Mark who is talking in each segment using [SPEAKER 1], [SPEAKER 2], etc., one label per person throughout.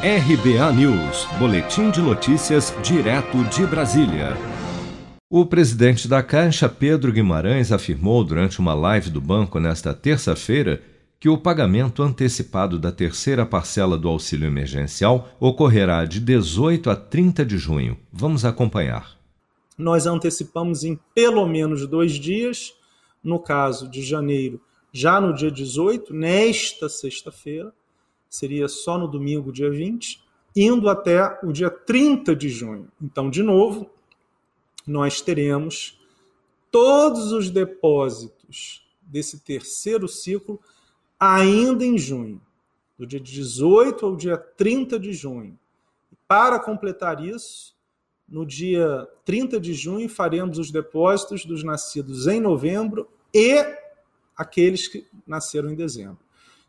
[SPEAKER 1] RBA News, Boletim de Notícias, direto de Brasília. O presidente da Caixa, Pedro Guimarães, afirmou durante uma live do banco nesta terça-feira que o pagamento antecipado da terceira parcela do auxílio emergencial ocorrerá de 18 a 30 de junho. Vamos acompanhar.
[SPEAKER 2] Nós antecipamos em pelo menos dois dias, no caso de janeiro, já no dia 18, nesta sexta-feira, seria só no domingo, dia 20, indo até o dia 30 de junho. Então, de novo, nós teremos todos os depósitos desse terceiro ciclo ainda em junho, do dia 18 ao dia 30 de junho. Para completar isso, no dia 30 de junho faremos os depósitos dos nascidos em novembro e aqueles que nasceram em dezembro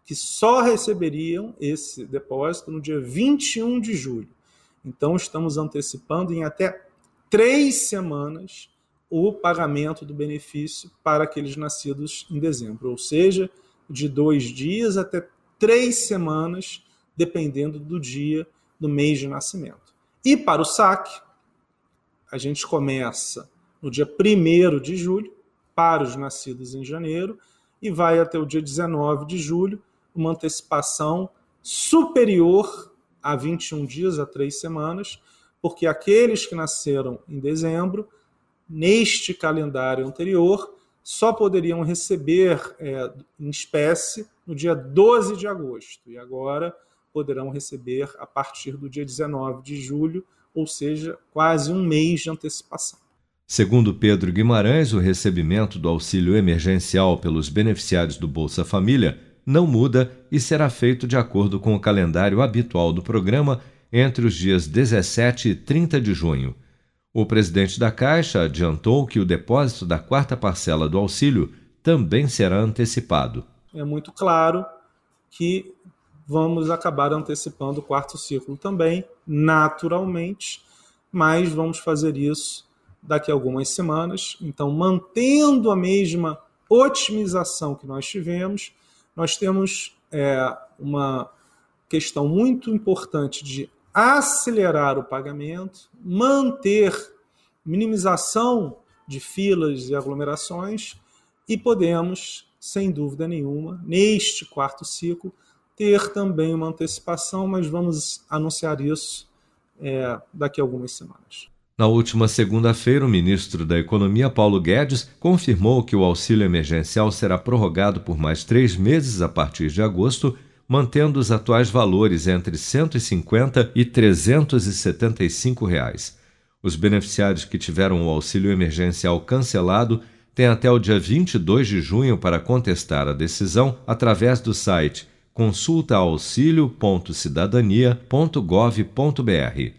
[SPEAKER 2] que só receberiam esse depósito no dia 21 de julho. Então, estamos antecipando em até três semanas o pagamento do benefício para aqueles nascidos em dezembro, ou seja, de dois dias até três semanas, dependendo do dia do mês de nascimento. E para o saque, a gente começa no dia 1 de julho, para os nascidos em janeiro, e vai até o dia 19 de julho uma antecipação superior a 21 dias, a três semanas, porque aqueles que nasceram em dezembro, neste calendário anterior, só poderiam receber é, em espécie no dia 12 de agosto, e agora poderão receber a partir do dia 19 de julho, ou seja, quase um mês de antecipação.
[SPEAKER 1] Segundo Pedro Guimarães, o recebimento do auxílio emergencial pelos beneficiários do Bolsa Família não muda e será feito de acordo com o calendário habitual do programa entre os dias 17 e 30 de junho. O presidente da Caixa adiantou que o depósito da quarta parcela do auxílio também será antecipado.
[SPEAKER 2] É muito claro que vamos acabar antecipando o quarto ciclo também, naturalmente, mas vamos fazer isso daqui a algumas semanas. Então, mantendo a mesma otimização que nós tivemos, nós temos é, uma questão muito importante de acelerar o pagamento, manter minimização de filas e aglomerações e podemos, sem dúvida nenhuma, neste quarto ciclo, ter também uma antecipação, mas vamos anunciar isso é, daqui a algumas semanas.
[SPEAKER 1] Na última segunda-feira, o ministro da Economia, Paulo Guedes, confirmou que o auxílio emergencial será prorrogado por mais três meses a partir de agosto, mantendo os atuais valores entre R$ 150 e 375 reais. Os beneficiários que tiveram o auxílio emergencial cancelado têm até o dia 22 de junho para contestar a decisão através do site consultaauxilio.cidadania.gov.br.